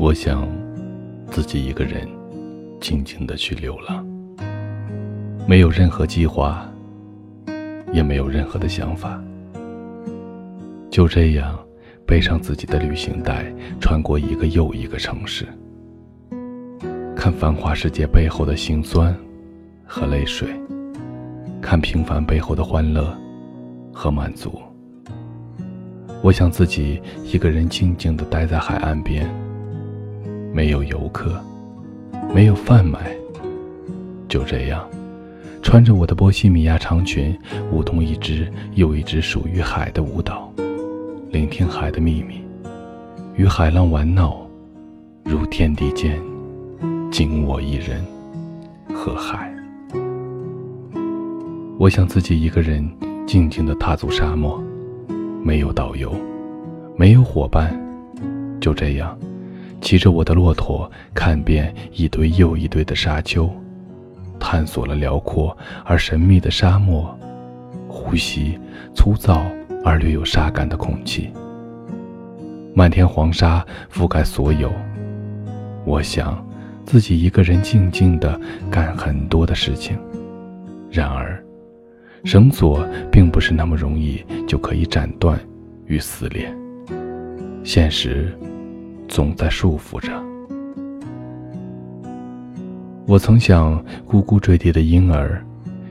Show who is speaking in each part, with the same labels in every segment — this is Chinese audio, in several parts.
Speaker 1: 我想自己一个人静静的去流浪，没有任何计划，也没有任何的想法，就这样背上自己的旅行袋，穿过一个又一个城市，看繁华世界背后的辛酸和泪水，看平凡背后的欢乐和满足。我想自己一个人静静的待在海岸边。没有游客，没有贩卖，就这样，穿着我的波西米亚长裙，舞动一支又一支属于海的舞蹈，聆听海的秘密，与海浪玩闹，如天地间，仅我一人和海。我想自己一个人静静地踏足沙漠，没有导游，没有伙伴，就这样。骑着我的骆驼，看遍一堆又一堆的沙丘，探索了辽阔而神秘的沙漠，呼吸粗糙而略有沙感的空气。漫天黄沙覆盖所有，我想自己一个人静静地干很多的事情。然而，绳索并不是那么容易就可以斩断与撕裂，现实。总在束缚着。我曾想，呱呱坠地的婴儿，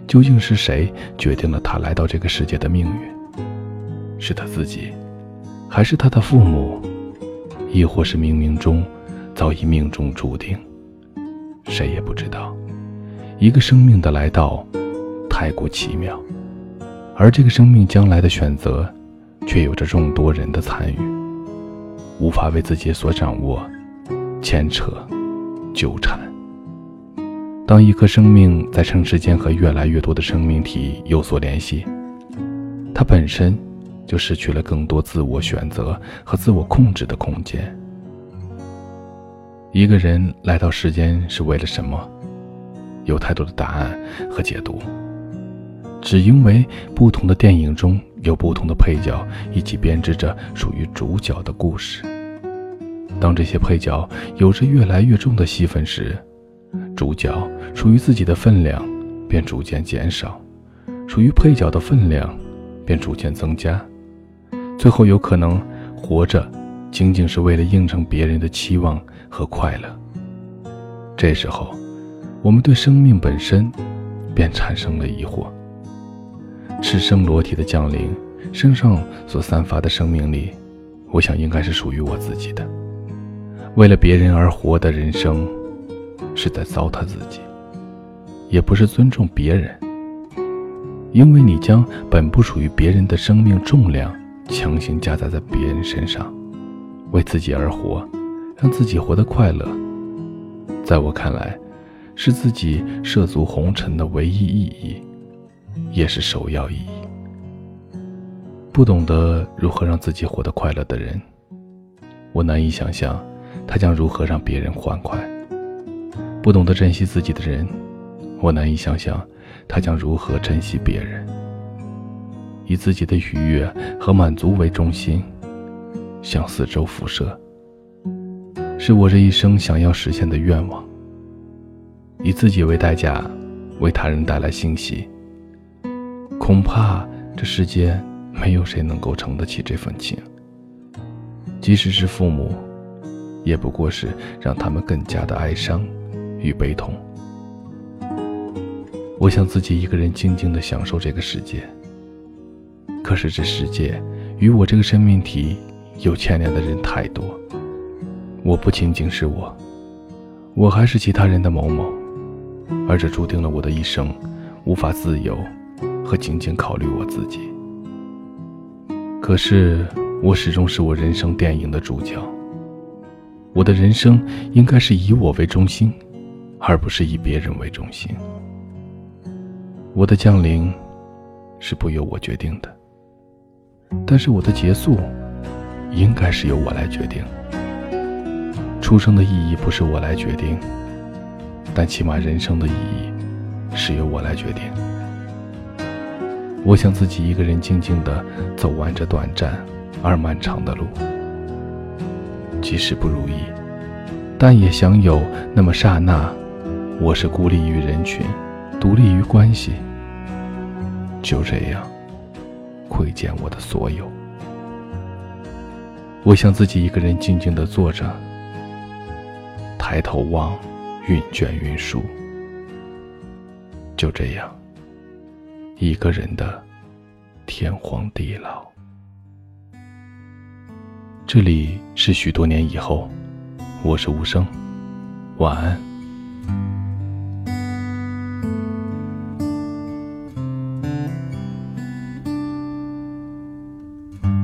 Speaker 1: 究竟是谁决定了他来到这个世界的命运？是他自己，还是他的父母，亦或是冥冥中早已命中注定？谁也不知道。一个生命的来到，太过奇妙，而这个生命将来的选择，却有着众多人的参与。无法为自己所掌握，牵扯、纠缠。当一颗生命在城市间和越来越多的生命体有所联系，它本身就失去了更多自我选择和自我控制的空间。一个人来到世间是为了什么？有太多的答案和解读，只因为不同的电影中。有不同的配角一起编织着属于主角的故事。当这些配角有着越来越重的戏份时，主角属于自己的分量便逐渐减少，属于配角的分量便逐渐增加，最后有可能活着仅仅是为了应承别人的期望和快乐。这时候，我们对生命本身便产生了疑惑。赤身裸体的降临，身上所散发的生命力，我想应该是属于我自己的。为了别人而活的人生，是在糟蹋自己，也不是尊重别人。因为你将本不属于别人的生命重量强行加载在别人身上，为自己而活，让自己活得快乐，在我看来，是自己涉足红尘的唯一意义。也是首要意义。不懂得如何让自己活得快乐的人，我难以想象他将如何让别人欢快；不懂得珍惜自己的人，我难以想象他将如何珍惜别人。以自己的愉悦和满足为中心，向四周辐射，是我这一生想要实现的愿望。以自己为代价，为他人带来欣喜。恐怕这世间没有谁能够承得起这份情，即使是父母，也不过是让他们更加的哀伤与悲痛。我想自己一个人静静的享受这个世界，可是这世界与我这个生命体有牵连的人太多，我不仅仅是我，我还是其他人的某某，而这注定了我的一生无法自由。和仅仅考虑我自己。可是，我始终是我人生电影的主角。我的人生应该是以我为中心，而不是以别人为中心。我的降临是不由我决定的，但是我的结束应该是由我来决定。出生的意义不是我来决定，但起码人生的意义是由我来决定。我想自己一个人静静地走完这短暂而漫长的路，即使不如意，但也想有那么刹那，我是孤立于人群，独立于关系，就这样窥见我的所有。我想自己一个人静静地坐着，抬头望，云卷云舒，就这样，一个人的天荒地老。这里是许多年以后，我是无声，晚安。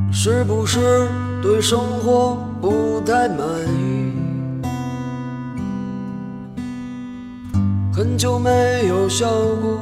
Speaker 2: 是不是对生活不太满意？很久没有笑过，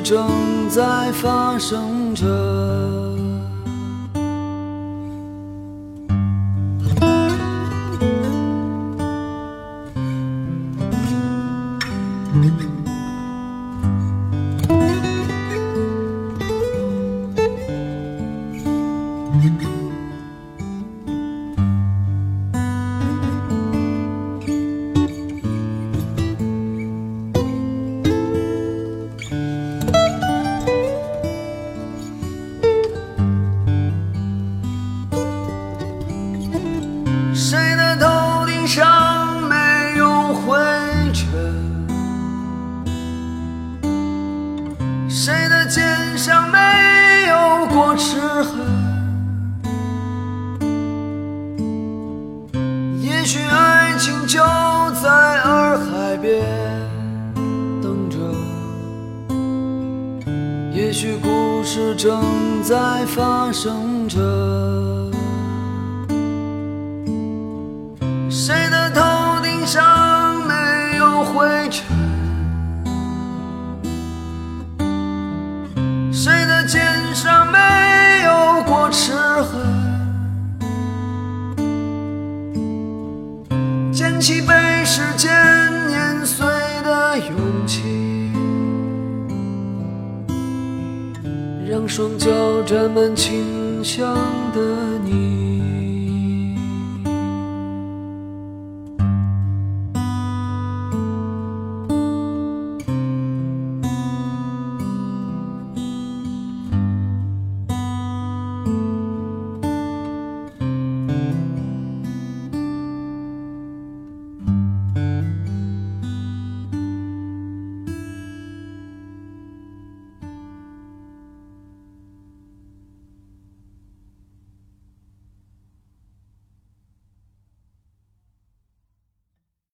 Speaker 2: 正在发生着。谁的肩上没有过齿痕？也许爱情就在洱海边等着，也许故事正在发生着。我们。